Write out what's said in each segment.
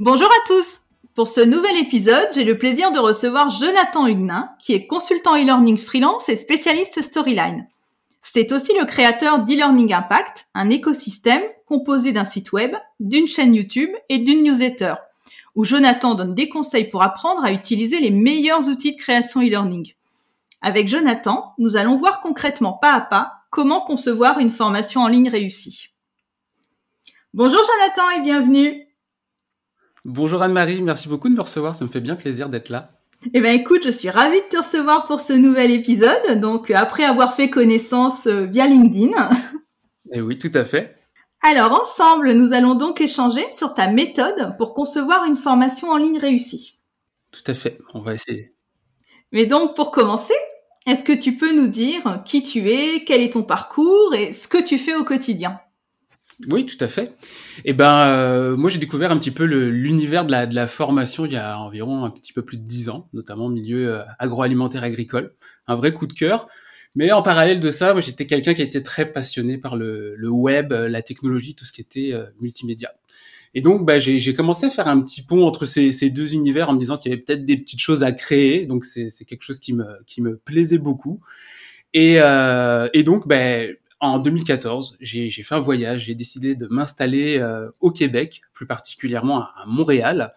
Bonjour à tous Pour ce nouvel épisode, j'ai le plaisir de recevoir Jonathan Huguenin, qui est consultant e-learning freelance et spécialiste storyline. C'est aussi le créateur d'e-learning impact, un écosystème composé d'un site web, d'une chaîne YouTube et d'une newsletter, où Jonathan donne des conseils pour apprendre à utiliser les meilleurs outils de création e-learning. Avec Jonathan, nous allons voir concrètement pas à pas comment concevoir une formation en ligne réussie. Bonjour Jonathan et bienvenue. Bonjour Anne-Marie, merci beaucoup de me recevoir, ça me fait bien plaisir d'être là. Eh ben écoute, je suis ravie de te recevoir pour ce nouvel épisode. Donc après avoir fait connaissance euh, via LinkedIn. Eh oui, tout à fait. Alors ensemble, nous allons donc échanger sur ta méthode pour concevoir une formation en ligne réussie. Tout à fait, on va essayer. Mais donc pour commencer, est-ce que tu peux nous dire qui tu es, quel est ton parcours et ce que tu fais au quotidien? Oui, tout à fait. Et eh ben, euh, moi, j'ai découvert un petit peu l'univers de la, de la formation il y a environ un petit peu plus de dix ans, notamment au milieu euh, agroalimentaire agricole. Un vrai coup de cœur. Mais en parallèle de ça, moi, j'étais quelqu'un qui était très passionné par le, le, web, la technologie, tout ce qui était euh, multimédia. Et donc, bah, j'ai commencé à faire un petit pont entre ces, ces deux univers en me disant qu'il y avait peut-être des petites choses à créer. Donc, c'est quelque chose qui me, qui me plaisait beaucoup. Et, euh, et donc, ben, en 2014, j'ai fait un voyage, j'ai décidé de m'installer euh, au Québec, plus particulièrement à, Montréal.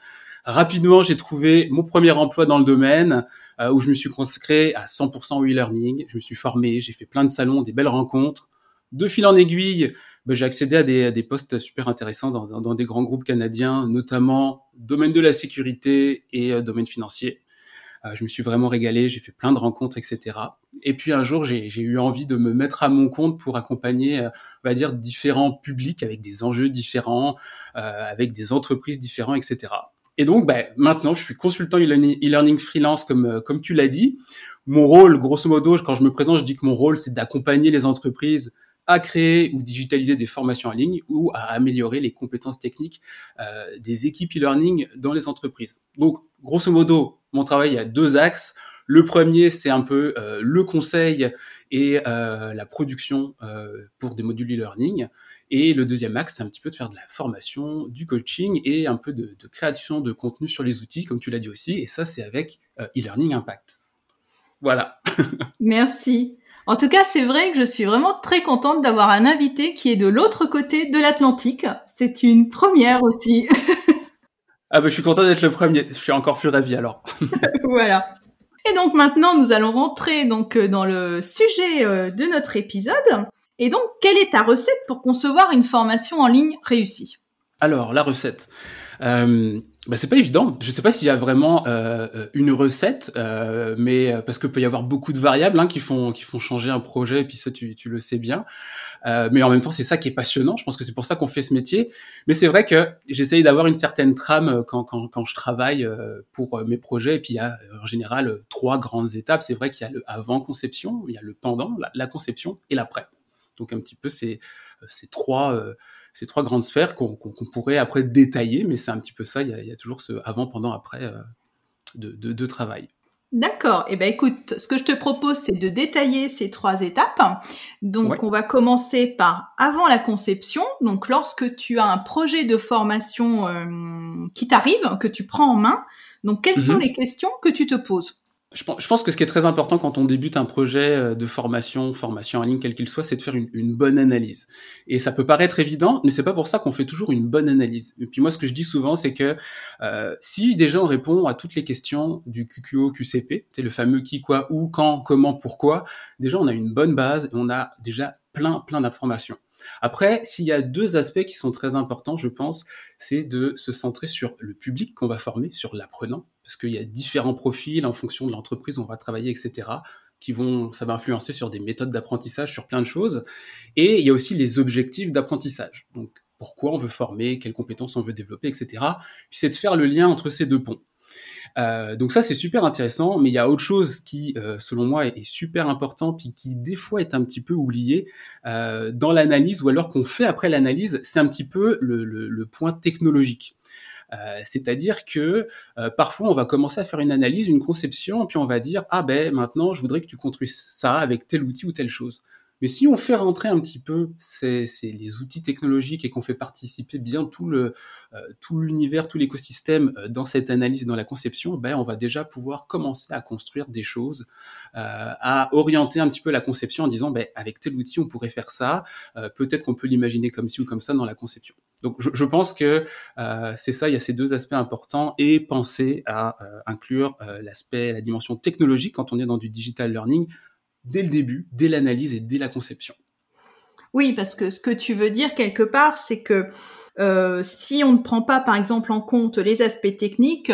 Rapidement, j'ai trouvé mon premier emploi dans le domaine euh, où je me suis consacré à 100% au e-learning. Je me suis formé, j'ai fait plein de salons, des belles rencontres. De fil en aiguille, ben, j'ai accédé à des, des, postes super intéressants dans, dans, des grands groupes canadiens, notamment domaine de la sécurité et euh, domaine financier. Euh, je me suis vraiment régalé, j'ai fait plein de rencontres, etc. Et puis un jour, j'ai eu envie de me mettre à mon compte pour accompagner, euh, on va dire, différents publics avec des enjeux différents, euh, avec des entreprises différentes, etc. Et donc, bah, maintenant, je suis consultant e-learning freelance, comme comme tu l'as dit. Mon rôle, grosso modo, quand je me présente, je dis que mon rôle, c'est d'accompagner les entreprises à créer ou digitaliser des formations en ligne ou à améliorer les compétences techniques euh, des équipes e-learning dans les entreprises. Donc, grosso modo, mon travail a deux axes. Le premier, c'est un peu euh, le conseil et euh, la production euh, pour des modules e-learning. Et le deuxième axe, c'est un petit peu de faire de la formation, du coaching et un peu de, de création de contenu sur les outils, comme tu l'as dit aussi. Et ça, c'est avec e-learning impact. Voilà. Merci. En tout cas, c'est vrai que je suis vraiment très contente d'avoir un invité qui est de l'autre côté de l'Atlantique. C'est une première aussi. ah bah je suis content d'être le premier. Je suis encore plus ravi alors. voilà. Et donc maintenant, nous allons rentrer donc euh, dans le sujet euh, de notre épisode. Et donc, quelle est ta recette pour concevoir une formation en ligne réussie? Alors, la recette. Euh, bah, c'est pas évident. Je sais pas s'il y a vraiment euh, euh une recette, euh, mais euh, parce que peut y avoir beaucoup de variables hein, qui font qui font changer un projet. Et puis ça, tu, tu le sais bien. Euh, mais en même temps, c'est ça qui est passionnant. Je pense que c'est pour ça qu'on fait ce métier. Mais c'est vrai que j'essaye d'avoir une certaine trame quand quand, quand je travaille pour mes projets. Et puis il y a en général trois grandes étapes. C'est vrai qu'il y a le avant conception, il y a le pendant, la, conception et l'après. Donc un petit peu ces ces trois ces trois grandes sphères qu'on pourrait après détailler, mais c'est un petit peu ça, il y a, toujours ce avant, pendant, après euh, de, de, travail. D'accord. Eh ben écoute, ce que je te propose, c'est de détailler ces trois étapes. Donc, on va commencer par avant la conception. Donc, lorsque tu as un projet de formation euh, qui t'arrive, que tu prends en main, donc quelles sont mhm. les questions que tu te poses? Je pense, que ce qui est très important quand on débute un projet euh, de formation, formation en ligne, quel qu'il soit, c'est de faire une, bonne analyse. Et ça peut paraître évident, mais c'est pas pour ça qu'on fait toujours une bonne analyse. Et puis moi, ce que je dis souvent, c'est que euh, si déjà on répond à toutes les questions du QQO, QCP, c'est le fameux qui, quoi, où, quand, comment, pourquoi, déjà on a une bonne base et on a déjà plein, plein d'informations. Après, s'il y a deux aspects qui sont très importants, je pense, c'est de se centrer sur le public qu'on va former, sur l'apprenant, parce qu'il y a différents profils en fonction de l'entreprise où on va travailler, etc., qui vont, ça va influencer sur des méthodes d'apprentissage, sur plein de choses. Et il y a aussi les objectifs d'apprentissage. Donc, pourquoi on veut former, quelles compétences on veut développer, etc. Puis c'est de faire le lien entre ces deux ponts. Euh, donc ça c'est super intéressant, mais il y a autre chose qui, euh, selon moi, est, super important, puis qui des fois est un petit peu oublié euh, dans l'analyse ou alors qu'on fait après l'analyse, c'est un petit peu le, point technologique. C'est-à-dire que parfois on va commencer à faire une analyse, une conception, puis on va dire ah ben maintenant je voudrais que tu construises ça avec tel outil ou telle chose. Mais si on fait rentrer un petit peu ces, les outils technologiques et qu'on fait participer bien tout le euh, tout l'univers, tout l'écosystème euh, dans cette analyse, dans la conception, ben on va déjà pouvoir commencer à construire des choses, euh, à orienter un petit peu la conception en disant ben avec tel outil on pourrait faire ça, peut-être qu'on peut l'imaginer comme ci ou comme ça dans la conception. Donc je, je pense que c'est ça, il y a ces deux aspects importants et penser à inclure l'aspect, la dimension technologique quand on est dans du digital learning dès le début, dès l'analyse et dès la conception. Oui, parce que ce que tu veux dire quelque part, c'est que euh, si on ne prend pas, par exemple, en compte les aspects techniques,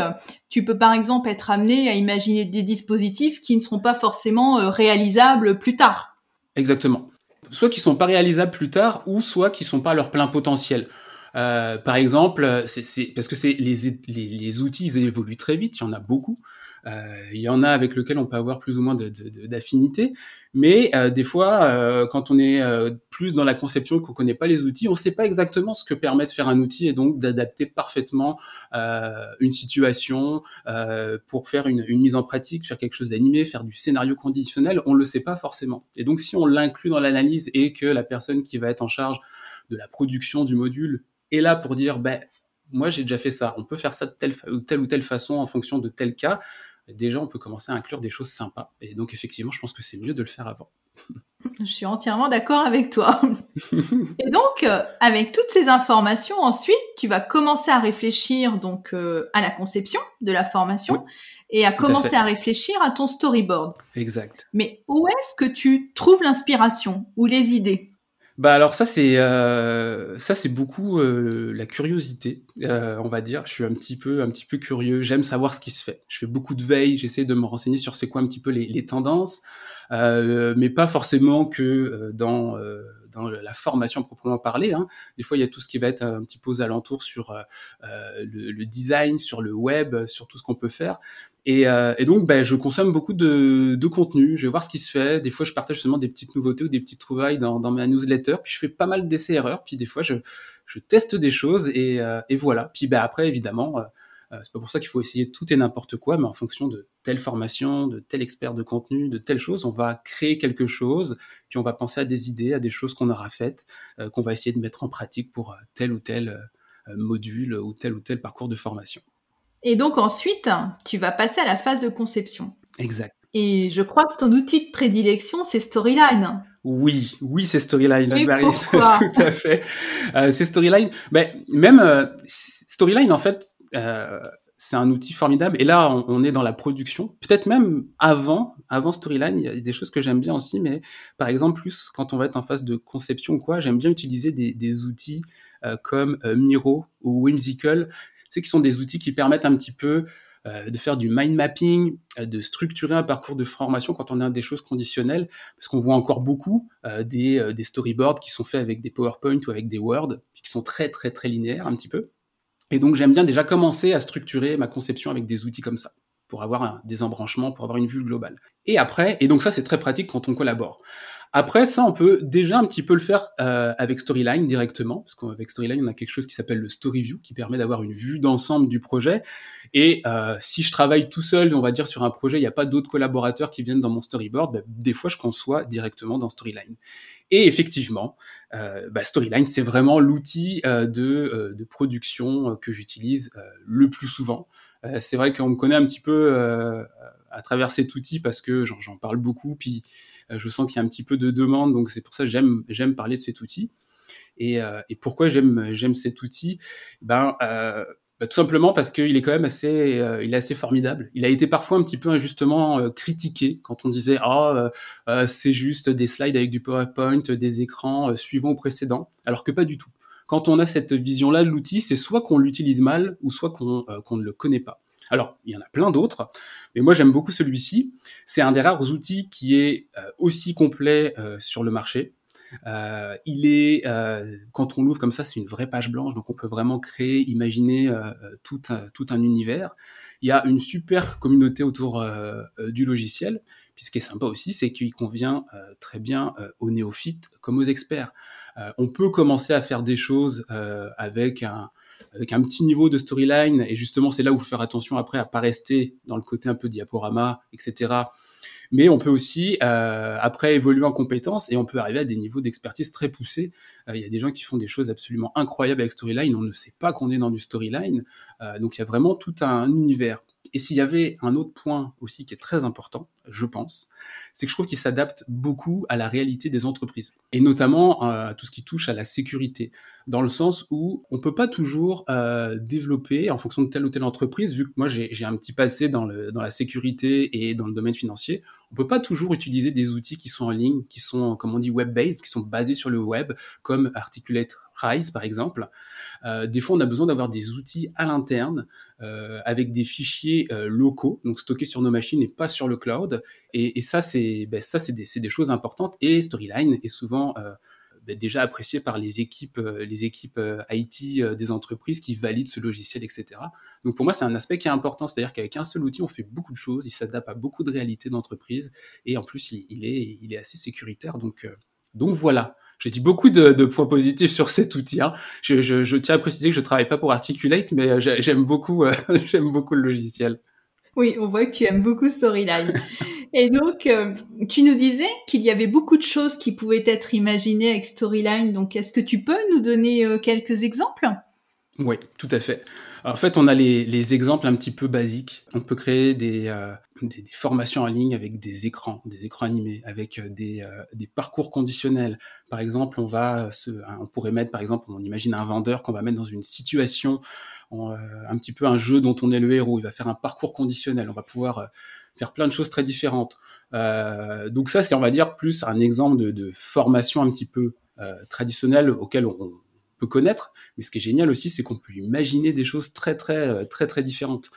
tu peux, par exemple, être amené à imaginer des dispositifs qui ne seront pas forcément euh, réalisables plus tard. Exactement. Soit qui sont pas réalisables plus tard, ou soit qui sont pas à leur plein potentiel. Euh, par exemple, c'est parce que c'est les, les, les, outils ils évoluent très vite, il y en a beaucoup. Euh, il y en a avec lequel on peut avoir plus ou moins d'affinité, mais euh, des fois, euh, quand on est plus dans la conception, qu'on connaît pas les outils, on sait pas exactement ce que permet de faire un outil et donc d'adapter parfaitement une situation pour faire une, une, mise en pratique, faire quelque chose d'animé, faire du scénario conditionnel. On le sait pas forcément. Et donc, si on l'inclut dans l'analyse et que la personne qui va être en charge de la production du module est là pour dire, ben moi j'ai déjà fait ça, on peut faire ça de telle, telle ou telle façon en fonction de tel cas, déjà on peut commencer à inclure des choses sympas. Et donc effectivement, je pense que c'est mieux de le faire avant. Je suis entièrement d'accord avec toi. et donc, euh, avec toutes ces informations, ensuite, tu vas commencer à réfléchir donc euh, à la conception de la formation et à commencer à, à réfléchir à ton storyboard. Exact. Mais où est-ce que tu trouves l'inspiration ou les idées? Bah alors ça c'est euh, ça c'est beaucoup euh, la curiosité, euh, on va dire. Je suis un petit peu un petit peu curieux. J'aime savoir ce qui se fait. Je fais beaucoup de veille. J'essaie de me renseigner sur c'est quoi un petit peu les, les tendances, euh, mais pas forcément que euh, dans la formation proprement parlée. Hein. Des fois, il y a tout ce qui va être un petit peu aux alentours sur le, le, design, sur le web, sur tout ce qu'on peut faire. Et, euh, et, donc, ben, je consomme beaucoup de, de, contenu. Je vais voir ce qui se fait. Des fois, je partage justement des petites nouveautés ou des petites trouvailles dans, dans ma newsletter. Puis, je fais pas mal d'essais-erreurs. Puis, des fois, je, je teste des choses et, euh, et voilà. Puis, ben, après, évidemment, euh, euh, c'est pas pour ça qu'il faut essayer tout et n'importe quoi, mais en fonction de telle formation, de tel expert de contenu, de telle chose, on va créer quelque chose. Puis, on va penser à des idées, à des choses qu'on aura faites, euh, qu'on va essayer de mettre en pratique pour tel ou tel module ou tel ou tel parcours de formation. Et donc ensuite, tu vas passer à la phase de conception. Exact. Et je crois que ton outil de prédilection, c'est Storyline. Oui, oui, c'est Storyline, Et Marie. pourquoi? Tout à fait. Euh, c'est Storyline. Mais même euh, Storyline, en fait, euh, c'est un outil formidable. Et là, on, est dans la production. Peut-être même avant, avant Storyline, il y a des choses que j'aime bien aussi. Mais par exemple, plus quand on va être en phase de conception ou quoi, j'aime bien utiliser des, des outils euh, comme euh, Miro ou Whimsical c'est qui sont des outils qui permettent un petit peu euh, de faire du mind mapping, euh, de structurer un parcours de formation quand on a des choses conditionnelles, parce qu'on voit encore beaucoup euh, des, des storyboards qui sont faits avec des PowerPoint ou avec des Word, qui sont très très très linéaires un petit peu. Et donc j'aime bien déjà commencer à structurer ma conception avec des outils comme ça pour avoir un, des embranchements, pour avoir une vue globale. Et après, et donc ça c'est très pratique quand on collabore. Après, ça, on peut déjà un petit peu le faire euh, avec Storyline directement, parce qu'avec Storyline, on a quelque chose qui s'appelle le Story View, qui permet d'avoir une vue d'ensemble du projet. Et euh, si je travaille tout seul, on va dire sur un projet, il n'y a pas d'autres collaborateurs qui viennent dans mon storyboard, bah, des fois, je conçois directement dans Storyline. Et effectivement, euh, bah, Storyline, c'est vraiment l'outil euh, de, euh, de, production que j'utilise le plus souvent. c'est vrai qu'on me connaît un petit peu à travers cet outil parce que j'en parle beaucoup, puis je sens qu'il y a un petit peu de demande, donc c'est pour ça que j'aime parler de cet outil. Et, et pourquoi j'aime j'aime cet outil? Ben bah, tout simplement parce qu'il est quand même assez, euh, il est assez formidable. Il a été parfois un petit peu injustement euh, critiqué quand on disait ah euh, c'est juste des slides avec du PowerPoint, des écrans suivants au précédent, alors que pas du tout. Quand on a cette vision-là de l'outil, c'est soit qu'on l'utilise mal ou soit qu'on qu'on ne le connaît pas. Alors, il y en a plein d'autres, mais moi j'aime beaucoup celui-ci. C'est un des rares outils qui est aussi complet sur le marché. Euh, il est, euh, quand on l'ouvre comme ça, c'est une vraie page blanche, donc on peut vraiment créer, imaginer euh, tout, un, tout un univers. Il y a une super communauté autour du logiciel. Puis ce qui est sympa aussi, c'est qu'il convient très bien aux néophytes comme aux experts. on peut commencer à faire des choses avec un, avec un petit niveau de storyline, et justement c'est là où faire attention après à pas rester dans le côté un peu diaporama, etc mais on peut aussi euh, après évoluer en compétences et on peut arriver à des niveaux d'expertise très poussés. Euh, il y a des gens qui font des choses absolument incroyables avec Storyline, on ne sait pas qu'on est dans du Storyline, euh, donc il y a vraiment tout un univers. Et s'il y avait un autre point aussi qui est très important, je pense, c'est que je trouve qu'il s'adapte beaucoup à la réalité des entreprises, et notamment à tout ce qui touche à la sécurité, dans le sens où on peut pas toujours euh, développer en fonction de telle ou telle entreprise, vu que moi j'ai un petit passé dans, dans la sécurité et dans le domaine financier, on peut pas toujours utiliser des outils qui sont en ligne, qui sont, comme on dit, web-based, qui sont basés sur le web, comme Articulate Rise par exemple. Euh, des fois, on a besoin d'avoir des outils à l'interne euh, avec des fichiers euh, locaux, donc stockés sur nos machines et pas sur le cloud. Et, et ça, c'est ben, des, des, choses importantes. Et Storyline est souvent euh, ben, déjà apprécié par les équipes, euh, les équipes IT des entreprises qui valident ce logiciel, etc. Donc pour moi, c'est un aspect qui est important, c'est-à-dire qu'avec un seul outil, on fait beaucoup de choses, il s'adapte à beaucoup de réalités d'entreprise et en plus, il, il, est, il est assez sécuritaire. Donc, donc voilà. J'ai dit beaucoup de, de, points positifs sur cet outil. Hein. Je, je, je, tiens à préciser que je travaille pas pour Articulate, mais euh, j'aime beaucoup, euh, j'aime beaucoup le logiciel. Oui, on voit que tu aimes beaucoup Storyline. Et donc, euh, tu nous disais qu'il y avait beaucoup de choses qui pouvaient être imaginées avec Storyline. Donc, est-ce que tu peux nous donner quelques exemples? Oui, tout à fait. en fait, on a les, les, exemples un petit peu basiques. On peut créer des, euh, des, formations en ligne avec des écrans, des écrans animés, avec euh, des, euh, des parcours conditionnels. Par exemple, on va se, on pourrait mettre, par exemple, on imagine un vendeur qu'on va mettre dans une situation, un petit peu un jeu dont on est le héros. Il va faire un parcours conditionnel. On va pouvoir faire plein de choses très différentes. donc ça, c'est, on va dire, plus un exemple de, de formation un petit peu traditionnelle auquel on peut connaître. Mais ce qui est génial aussi, c'est qu'on peut imaginer des choses très très euh, très très différentes.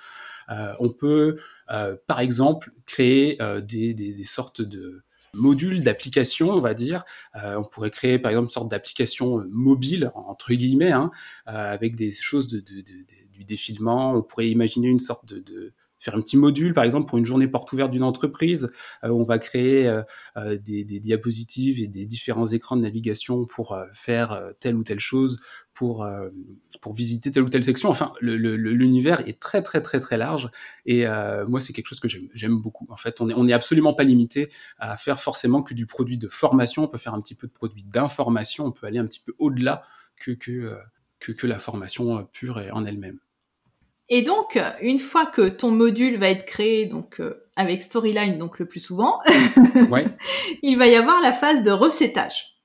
Euh, on peut, euh, par exemple, créer des, des, sortes de modules d'application, on va dire. on pourrait créer, par exemple, une sorte d'application mobile, entre guillemets, hein, avec des choses de, du défilement. On pourrait imaginer une sorte de, faire un petit module, par exemple, pour une journée porte ouverte d'une entreprise, euh, on va créer euh, euh, des, des, diapositives et des différents écrans de navigation pour faire telle ou telle chose, pour pour visiter telle ou telle section. Enfin, l'univers est très très très très large et moi c'est quelque chose que j'aime beaucoup. En fait, on est on est absolument pas limité à faire forcément que du produit de formation. On peut faire un petit peu de produit d'information. On peut aller un petit peu au-delà que que, que que la formation pure et en elle-même. Et donc, une fois que ton module va être créé, donc euh, avec Storyline, donc le plus souvent, il va y avoir la phase de recettage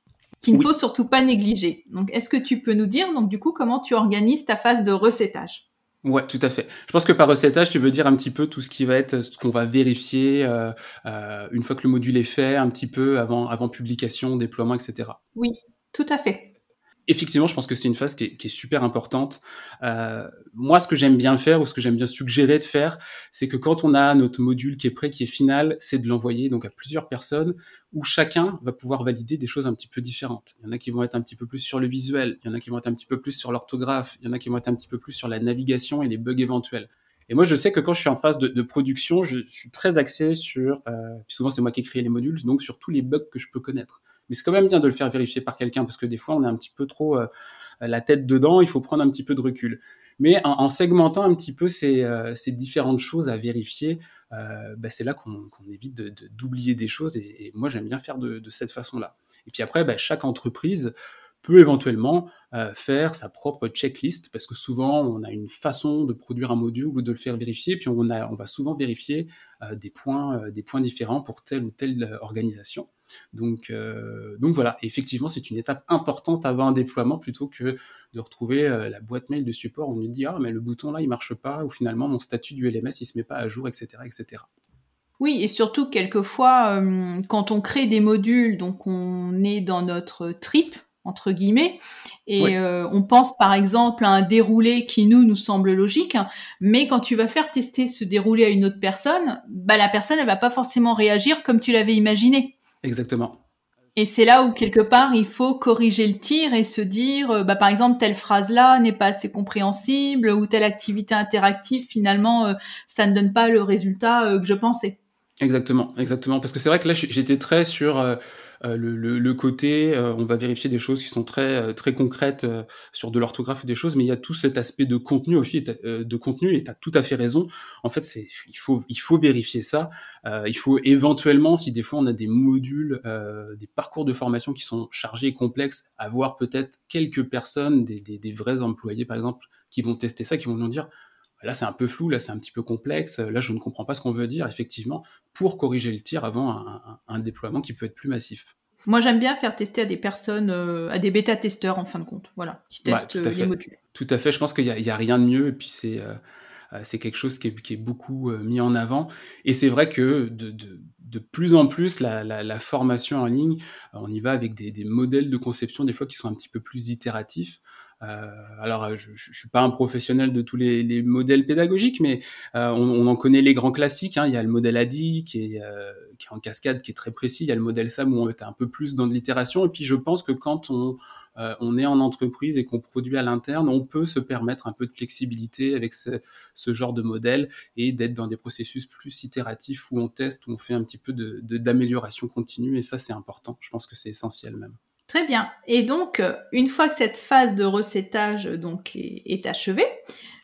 qu'il ne faut surtout pas négliger. Donc, est-ce que tu peux nous dire, donc du coup, comment tu organises ta phase de recettage? Ouais, tout à fait. Je pense que par recettage, tu veux dire un petit peu tout ce qui va être, ce qu'on va vérifier euh, euh, une fois que le module est fait, un petit peu avant, avant publication, déploiement, etc. Oui, tout à fait effectivement, je pense que c'est une phase qui est, qui est super importante. Euh, moi, ce que j'aime bien faire ou ce que j'aime bien suggérer de faire, c'est que quand on a notre module qui est prêt, qui est final, c'est de l'envoyer donc à plusieurs personnes où chacun va pouvoir valider des choses un petit peu différentes. Il y en a qui vont être un petit peu plus sur le visuel, il y en a qui vont être un petit peu plus sur l'orthographe, il y en a qui vont être un petit peu plus sur la navigation et les bugs éventuels. Et moi, je sais que quand je suis en phase de, de production, je, suis très axé sur, euh, souvent c'est moi qui ai créé les modules, donc sur tous les bugs que je peux connaître. Mais c'est quand même bien de le faire vérifier par quelqu'un parce que des fois, on est un petit peu trop euh, la tête dedans. Il faut prendre un petit peu de recul. Mais en, en segmentant un petit peu ces, euh, ces différentes choses à vérifier, euh, bah, c'est là qu'on évite d'oublier de, des choses. Et, moi, j'aime bien faire de, de cette façon-là. Et puis après, bah, chaque entreprise peut éventuellement euh, faire sa propre checklist parce que souvent on a une façon de produire un module ou de le faire vérifier puis on, a, on va souvent vérifier euh, des points euh, des points différents pour telle ou telle organisation donc donc voilà effectivement c'est une étape importante avant un déploiement plutôt que de retrouver la boîte mail de support on nous dit ah mais le bouton là il marche pas ou finalement mon statut du LMS il se met pas à jour etc etc oui, et surtout quelquefois, quand on crée des modules, donc on est dans notre trip, entre guillemets. Et euh, on pense par exemple à un déroulé qui nous nous semble logique, mais quand tu vas faire tester ce déroulé à une autre personne, bah la personne elle va pas forcément réagir comme tu l'avais imaginé. Exactement. Et c'est là où quelque part il faut corriger le tir et se dire, euh, bah, par exemple telle phrase là n'est pas assez compréhensible ou telle activité interactive finalement euh, ça ne donne pas le résultat euh, que je pensais. Exactement, exactement. Parce que c'est vrai que là j'étais très sur euh, le, le, côté, euh, on va vérifier des choses qui sont très euh, très concrètes sur de l'orthographe ou des choses, mais il y a tout cet aspect de contenu aussi, de contenu, et tu as tout à fait raison. En fait, c'est il faut il faut vérifier ça. il faut éventuellement, si des fois on a des modules, des parcours de formation qui sont chargés et complexes, avoir peut-être quelques personnes, des, des, des vrais employés par exemple, qui vont tester ça, qui vont nous dire Là, c'est un peu flou, là, c'est un petit peu complexe, là, je ne comprends pas ce qu'on veut dire, effectivement, pour corriger le tir avant un, déploiement qui peut être plus massif. Moi, j'aime bien faire tester à des personnes, euh, à des bêta-testeurs, en fin de compte, voilà, qui testent euh, les modules. Tout à fait, je pense qu'il n'y a, rien de mieux, et puis c'est euh, c'est quelque chose qui est, beaucoup mis en avant. Et c'est vrai que de, plus en plus, la, formation en ligne, on y va avec des, des, modèles de conception, des fois, qui sont un petit peu plus itératifs. Euh, alors, euh, je, je, suis pas un professionnel de tous les, les modèles pédagogiques, mais euh, on, en connaît les grands classiques. Hein. Il y a le modèle ADI qui est, en cascade, qui est très précis. Il y a le modèle SAM où on est un peu plus dans de l'itération. Et puis, je pense que quand on, est en entreprise et qu'on produit à l'interne, on peut se permettre un peu de flexibilité avec ce, genre de modèle et d'être dans des processus plus itératifs où on teste, où on fait un petit peu d'amélioration continue. Et ça, c'est important. Je pense que c'est essentiel même. Très bien. Et donc, euh, une fois que cette phase de recettage donc est, achevée,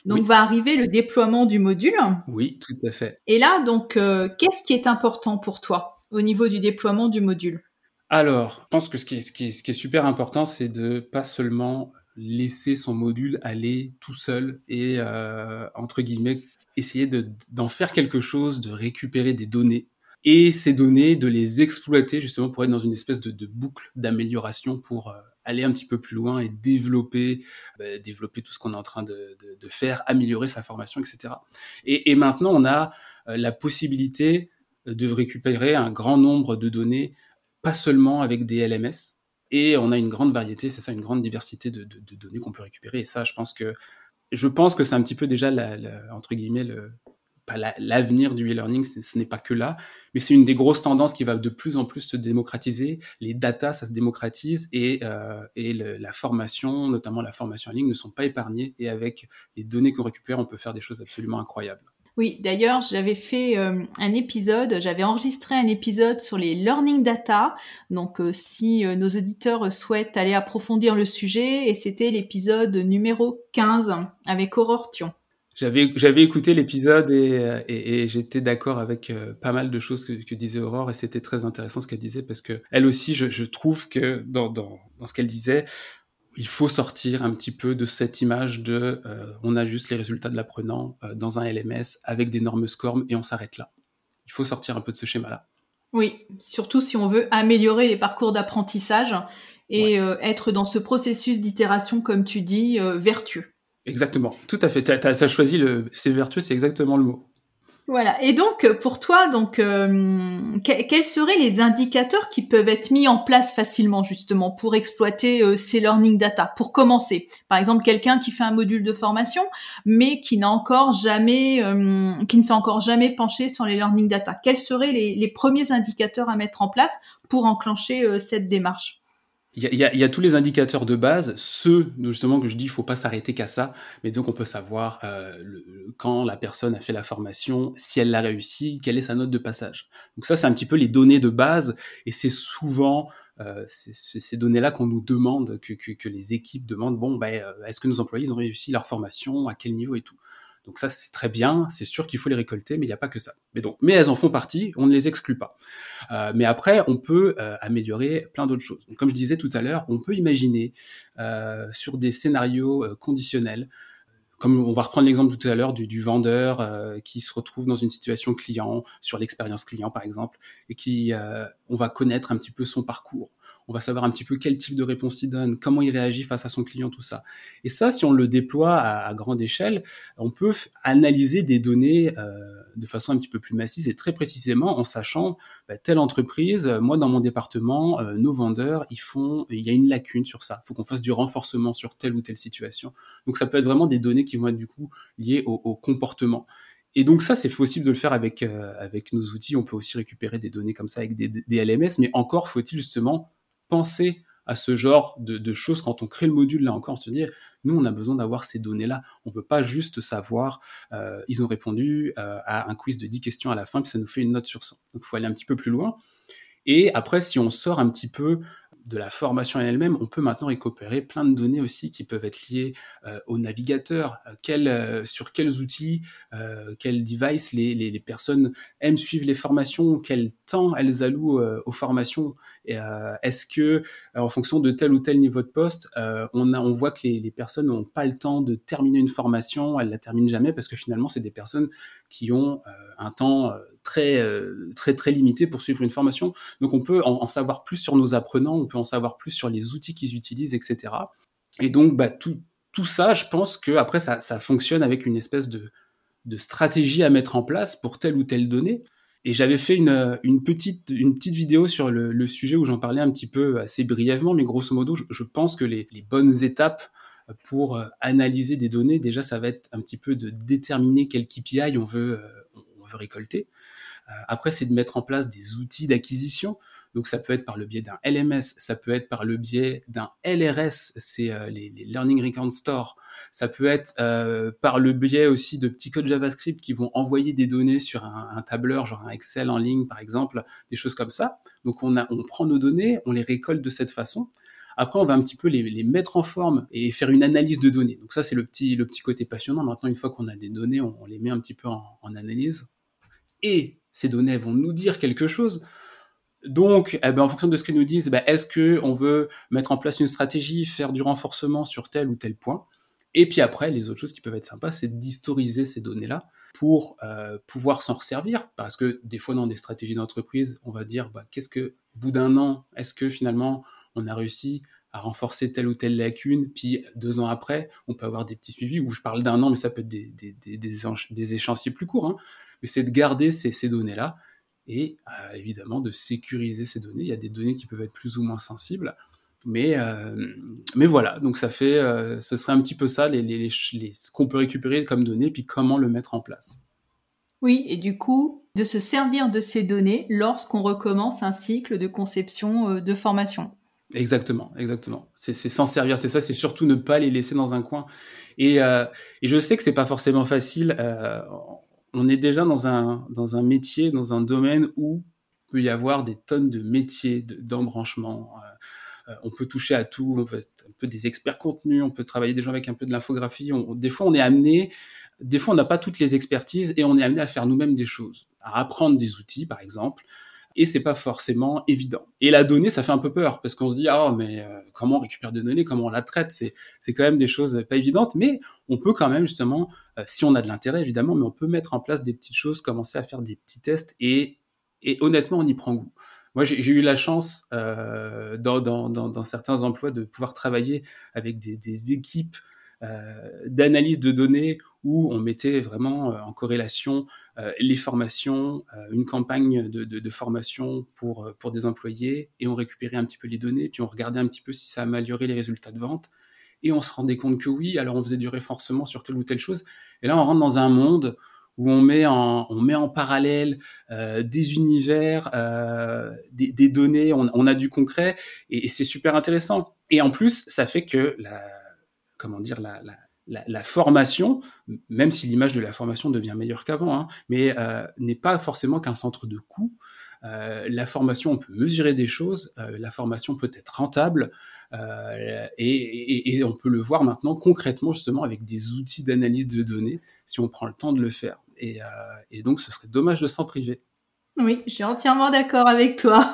donc va arriver le déploiement du module. Oui, tout à fait. Et là, donc, euh, qu'est-ce qui est important pour toi au niveau du déploiement du module? Alors, je pense que ce qui est, ce qui est, ce qui est super important, c'est de pas seulement laisser son module aller tout seul et euh, entre guillemets essayer d'en faire quelque chose, de récupérer des données et ces données, de les exploiter justement pour être dans une espèce de, boucle d'amélioration pour euh, aller un petit peu plus loin et développer, bah, développer tout ce qu'on est en train de, faire, améliorer sa formation, etc. Et, maintenant, on a euh, la possibilité de récupérer un grand nombre de données, pas seulement avec des LMS, et on a une grande variété, c'est ça, une grande diversité de, données qu'on peut récupérer. Et ça, je pense que je pense que c'est un petit peu déjà la, entre guillemets le, l'avenir du e-learning, ce n'est pas que là, mais c'est une des grosses tendances qui va de plus en plus se démocratiser. Les data, ça se démocratise et, euh, et la formation, notamment la formation en ligne, ne sont pas épargnées. Et avec les données qu'on récupère, on peut faire des choses absolument incroyables. Oui, d'ailleurs, j'avais fait euh, un épisode, j'avais enregistré un épisode sur les learning data. Donc, euh, si nos auditeurs souhaitent aller approfondir le sujet, et c'était l'épisode numéro 15 avec Aurore Thion. J'avais j'avais écouté l'épisode et, euh, et, et j'étais d'accord avec euh, pas mal de choses que, que disait Aurore et c'était très intéressant ce qu'elle disait parce que elle aussi je, je trouve que dans, dans, dans ce qu'elle disait il faut sortir un petit peu de cette image de euh, on a juste les résultats de l'apprenant dans un LMS avec des normes SCORM et on s'arrête là. Il faut sortir un peu de ce schéma-là. Oui, surtout si on veut améliorer les parcours d'apprentissage et être dans ce processus d'itération, comme tu dis, vertueux. Exactement, tout à fait. Tu as, choisi le. C'est vertueux, c'est exactement le mot. Voilà. Et donc, pour toi, donc, euh, quels seraient les indicateurs qui peuvent être mis en place facilement justement pour exploiter euh, ces learning data? Pour commencer, par exemple, quelqu'un qui fait un module de formation, mais qui n'a encore jamais, euh, qui ne s'est encore jamais penché sur les learning data. Quels seraient les premiers indicateurs à mettre en place pour enclencher cette démarche? Il y, a, il y, a, tous les indicateurs de base, ceux justement que je dis, il faut pas s'arrêter qu'à ça, mais donc on peut savoir euh, quand la personne a fait la formation, si elle l'a réussi, quelle est sa note de passage. Donc ça, c'est un petit peu les données de base, et c'est souvent euh, ces données-là qu'on nous demande, que, que, que, les équipes demandent. Bon, ben, euh, est-ce que nos employés ont réussi leur formation, à quel niveau et tout? Donc ça, c'est très bien, c'est sûr qu'il faut les récolter, mais il n'y a pas que ça. Mais donc, mais elles en font partie, on ne les exclut pas. Euh, mais après, on peut euh, améliorer plein d'autres choses. Comme je disais tout à l'heure, on peut imaginer euh, sur des scénarios euh, conditionnels, comme on va reprendre l'exemple tout à l'heure du, du, vendeur euh, qui se retrouve dans une situation client, sur l'expérience client par exemple, et qui, on va connaître un petit peu son parcours on va savoir un petit peu quel type de réponse il donne, comment il réagit face à son client, tout ça. Et ça, si on le déploie à, grande échelle, on peut analyser des données euh, de façon un petit peu plus massive et très précisément en sachant bah, telle entreprise, moi dans mon département, euh, nos vendeurs, il y a une lacune sur ça. Il faut qu'on fasse du renforcement sur telle ou telle situation. Donc ça peut être vraiment des données qui vont être du coup liées au, comportement. Et donc ça, c'est possible de le faire avec euh, avec nos outils. On peut aussi récupérer des données comme ça avec des LMS, mais encore faut-il justement penser à ce genre de, choses quand on crée le module là encore, se dire nous on a besoin d'avoir ces données là, on veut pas juste savoir euh, ils ont répondu euh, à un quiz de 10 questions à la fin puis ça nous fait une note sur 100. Donc il faut aller un petit peu plus loin. Et après si on sort un petit peu de la formation en elle-même, on peut maintenant récupérer plein de données aussi qui peuvent être liées euh, au navigateur, euh, euh, sur quels outils, quels devices les, personnes aiment suivre les formations, quel temps elles allouent aux formations. Est-ce que, en fonction de tel ou tel niveau de poste, on voit que les, les personnes n'ont pas le temps de terminer une formation, elles la terminent jamais parce que finalement, c'est des personnes qui ont un temps très euh, très très limité pour suivre une formation. Donc on peut en, savoir plus sur nos apprenants, on peut en savoir plus sur les outils qu'ils utilisent, etc. Et donc bah, tout, tout ça, je pense que après ça, ça fonctionne avec une espèce de, stratégie à mettre en place pour telle ou telle donnée. Et j'avais fait une, petite, une petite vidéo sur le, sujet où j'en parlais un petit peu assez brièvement, mais grosso modo, je, pense que les, bonnes étapes pour euh, analyser des données, déjà, ça va être un petit peu de déterminer quel KPI on veut, récolter. Euh, après, c'est de mettre en place des outils d'acquisition. Donc, ça peut être par le biais d'un LMS, ça peut être par le biais d'un LRS, c'est euh, les, Learning Record Store. Ça peut être euh, par le biais aussi de petits codes JavaScript qui vont envoyer des données sur un, tableur, genre un Excel en ligne, par exemple, des choses comme ça. Donc, on, a, on prend nos données, on les récolte de cette façon. Après, on va un petit peu les, mettre en forme et faire une analyse de données. Donc ça, c'est le petit, le petit côté passionnant. Maintenant, une fois qu'on a des données, on, les met un petit peu en analyse et ces données vont nous dire quelque chose. Donc, eh ben, en fonction de ce qu'elles nous disent, ben, est-ce qu'on veut mettre en place une stratégie, faire du renforcement sur tel ou tel point? Et puis après, les autres choses qui peuvent être sympas, c'est d'historiser ces données-là pour euh, pouvoir s'en resservir. Parce que des fois, dans des stratégies d'entreprise, on va dire, bah, qu'est-ce que, au bout d'un an, est-ce que finalement, on a réussi à renforcer telle ou telle lacune, puis deux ans après, on peut avoir des petits suivis, où je parle d'un an, mais ça peut être des, des, des, des échéanciers plus courts, hein. mais c'est de garder ces, données-là, et euh, évidemment de sécuriser ces données. Il y a des données qui peuvent être plus ou moins sensibles, mais, euh, mais voilà, donc ça fait, euh, ce serait un petit peu ça, les ce qu'on peut récupérer comme données, puis comment le mettre en place. Oui, et du coup, de se servir de ces données lorsqu'on recommence un cycle de conception de formation. Exactement, exactement. C'est s'en servir, c'est ça, c'est surtout ne pas les laisser dans un coin. Et, euh, je sais que c'est pas forcément facile. Euh, on est déjà dans un, dans un métier, dans un domaine où il peut y avoir des tonnes de métiers, d'embranchements. Euh, on peut toucher à tout, on peut être un peu des experts contenus, on peut travailler des gens avec un peu de l'infographie. Des fois, on est amené, des fois, on n'a pas toutes les expertises et on est amené à faire nous-mêmes des choses, à apprendre des outils, par exemple, et c'est pas forcément évident. Et la donnée, ça fait un peu peur parce qu'on se dit ah mais euh, comment on récupère des données, comment on la traite, c'est c'est quand même des choses pas évidentes, mais on peut quand même justement, euh, si on a de l'intérêt évidemment, mais on peut mettre en place des petites choses, commencer à faire des petits tests et et honnêtement on y prend goût. Moi, j'ai eu la chance euh, dans, dans, certains emplois de pouvoir travailler avec des, équipes d'analyse de données où on mettait vraiment euh, en corrélation euh, les formations, une campagne de, formation pour, pour des employés, et on récupérait un petit peu les données, puis on regardait un petit peu si ça améliorait les résultats de vente, et on se rendait compte que oui, alors on faisait du renforcement sur telle ou telle chose, et là on rentre dans un monde où on met en, on met en parallèle euh, des univers, euh, des, données, on, on, a du concret, et, et c'est super intéressant. Et en plus, ça fait que la, comment dire, la, la, la, formation, même si l'image de la formation devient meilleure qu'avant, hein, mais euh, n'est pas forcément qu'un centre de coût. Euh, la formation, on peut mesurer des choses, euh, la formation peut être rentable, euh, et, et, et, on peut le voir maintenant concrètement justement avec des outils d'analyse de données, si on prend le temps de le faire. Et, et donc, ce serait dommage de s'en priver. Oui, je suis entièrement d'accord avec toi.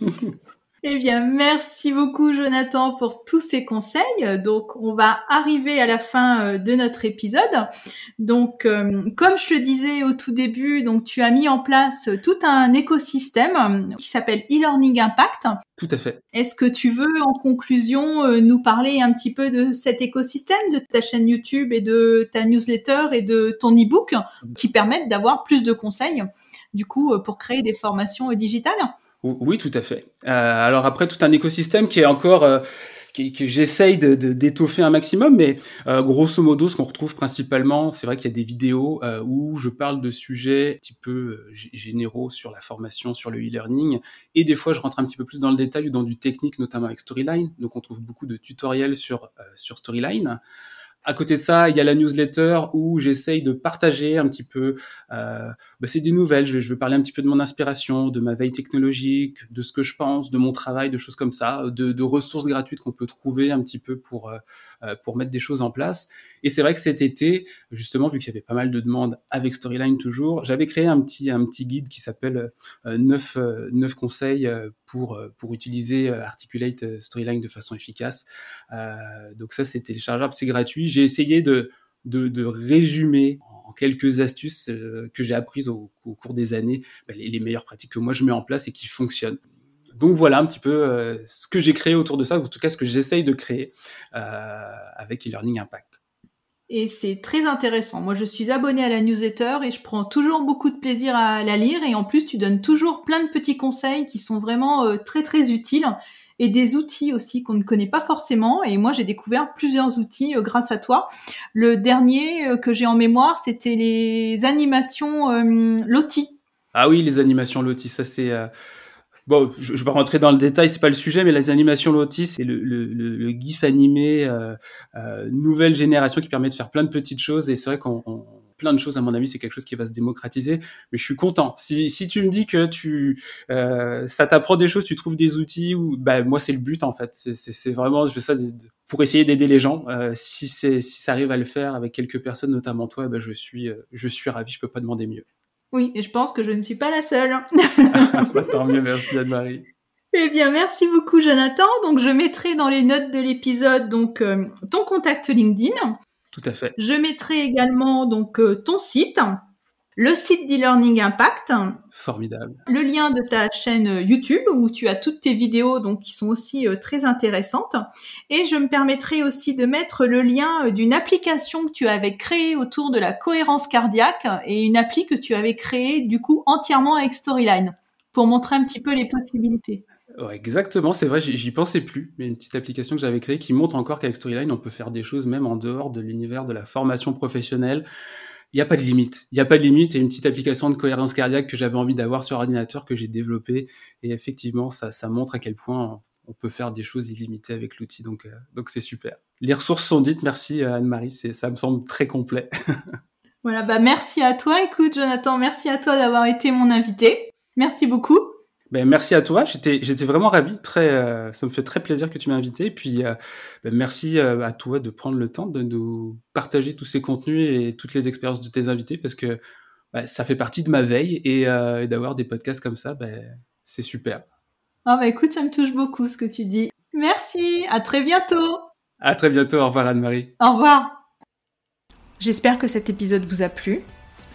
Eh bien, merci beaucoup Jonathan pour tous ces conseils. Donc, on va arriver à la fin euh, de notre épisode. Donc, euh, comme je le disais au tout début, donc tu as mis en place tout un écosystème qui s'appelle e-learning impact. Tout à fait. Est-ce que tu veux, en conclusion, euh, nous parler un petit peu de cet écosystème, de ta chaîne YouTube et de ta newsletter et de ton e-book qui permettent d'avoir plus de conseils, du coup, pour créer des formations digitales? Oui, tout à fait. Euh, alors après, tout un écosystème qui est encore euh, que j'essaye d'étoffer un maximum, mais euh, grosso modo, ce qu'on retrouve principalement, c'est vrai qu'il y a des vidéos où je parle de sujets un petit peu généraux sur la formation, sur le e-learning, et des fois je rentre un petit peu plus dans le détail ou dans du technique, notamment avec Storyline. Donc on trouve beaucoup de tutoriels sur sur Storyline. À côté de ça, il y a la newsletter où j'essaye de partager un petit peu. Euh, bah c'est des nouvelles. Je, je vais parler un petit peu de mon inspiration, de ma veille technologique, de ce que je pense, de mon travail, de choses comme ça, de, ressources gratuites qu'on peut trouver un petit peu pour euh, pour mettre des choses en place. Et c'est vrai que cet été, justement, vu qu'il y avait pas mal de demandes avec Storyline toujours, j'avais créé un petit un petit guide qui s'appelle euh, 9 9 euh, conseils pour pour utiliser Articulate Storyline de façon efficace. donc ça c'est téléchargeable, c'est gratuit. J'ai essayé de de, de résumer en quelques astuces que j'ai apprises au, au, cours des années, bah, les, les, meilleures pratiques que moi je mets en place et qui fonctionnent donc voilà un petit peu euh, ce que j'ai créé autour de ça, ou en tout cas ce que j'essaye de créer euh, avec e-learning impact. Et c'est très intéressant. Moi, je suis abonnée à la newsletter et je prends toujours beaucoup de plaisir à la lire. Et en plus, tu donnes toujours plein de petits conseils qui sont vraiment euh, très très utiles et des outils aussi qu'on ne connaît pas forcément. Et moi, j'ai découvert plusieurs outils grâce à toi. Le dernier que j'ai en mémoire, c'était les animations euh, Loti. Ah oui, les animations Loti, ça c'est Bon, je, je vais pas rentrer dans le détail, c'est pas le sujet, mais les animations Lotus, c'est le, le, le, GIF animé euh, euh, nouvelle génération qui permet de faire plein de petites choses. Et c'est vrai qu'on plein de choses, à mon avis, c'est quelque chose qui va se démocratiser. Mais je suis content. Si, si tu me dis que tu euh, ça t'apprend des choses, tu trouves des outils, ou bah moi c'est le but en fait. C'est vraiment je fais ça pour essayer d'aider les gens. Euh, si c'est si ça arrive à le faire avec quelques personnes, notamment toi, bah, je suis euh, je suis ravi. Je peux pas demander mieux. Oui, et je pense que je ne suis pas la seule. Tant mieux, merci Anne-Marie. Eh bien, merci beaucoup Jonathan. Donc, je mettrai dans les notes de l'épisode donc euh, ton contact LinkedIn. Tout à fait. Je mettrai également donc euh, ton site le site d'e-learning impact. Formidable. Le lien de ta chaîne YouTube où tu as toutes tes vidéos donc qui sont aussi euh, très intéressantes. Et je me permettrai aussi de mettre le lien euh, d'une application que tu avais créée autour de la cohérence cardiaque et une appli que tu avais créée du coup entièrement avec Storyline pour montrer un petit peu les possibilités. exactement, c'est vrai, j'y pensais plus, mais une petite application que j'avais créée qui montre encore qu'avec Storyline, on peut faire des choses même en dehors de l'univers de la formation professionnelle il n'y a pas de limite. Il n'y a pas de limite et une petite application de cohérence cardiaque que j'avais envie d'avoir sur ordinateur que j'ai développé. Et effectivement, ça, ça montre à quel point on peut faire des choses illimitées avec l'outil. Donc, euh, donc c'est super. Les ressources sont dites. Merci euh, Anne-Marie. Ça me semble très complet. voilà, bah merci à toi. Écoute, Jonathan, merci à toi d'avoir été mon invité. Merci beaucoup. Ben, merci à toi. J'étais, j'étais vraiment ravi. Très, euh, ça me fait très plaisir que tu m'aies invité. Et puis, euh, ben, merci euh, à toi de prendre le temps de nous partager tous ces contenus et toutes les expériences de tes invités parce que ben, ça fait partie de ma veille et, et d'avoir des podcasts comme ça, ben, c'est super. Ah bah écoute, ça me touche beaucoup ce que tu dis. Merci. À très bientôt. À très bientôt. Au revoir Anne-Marie. Au revoir. J'espère que cet épisode vous a plu.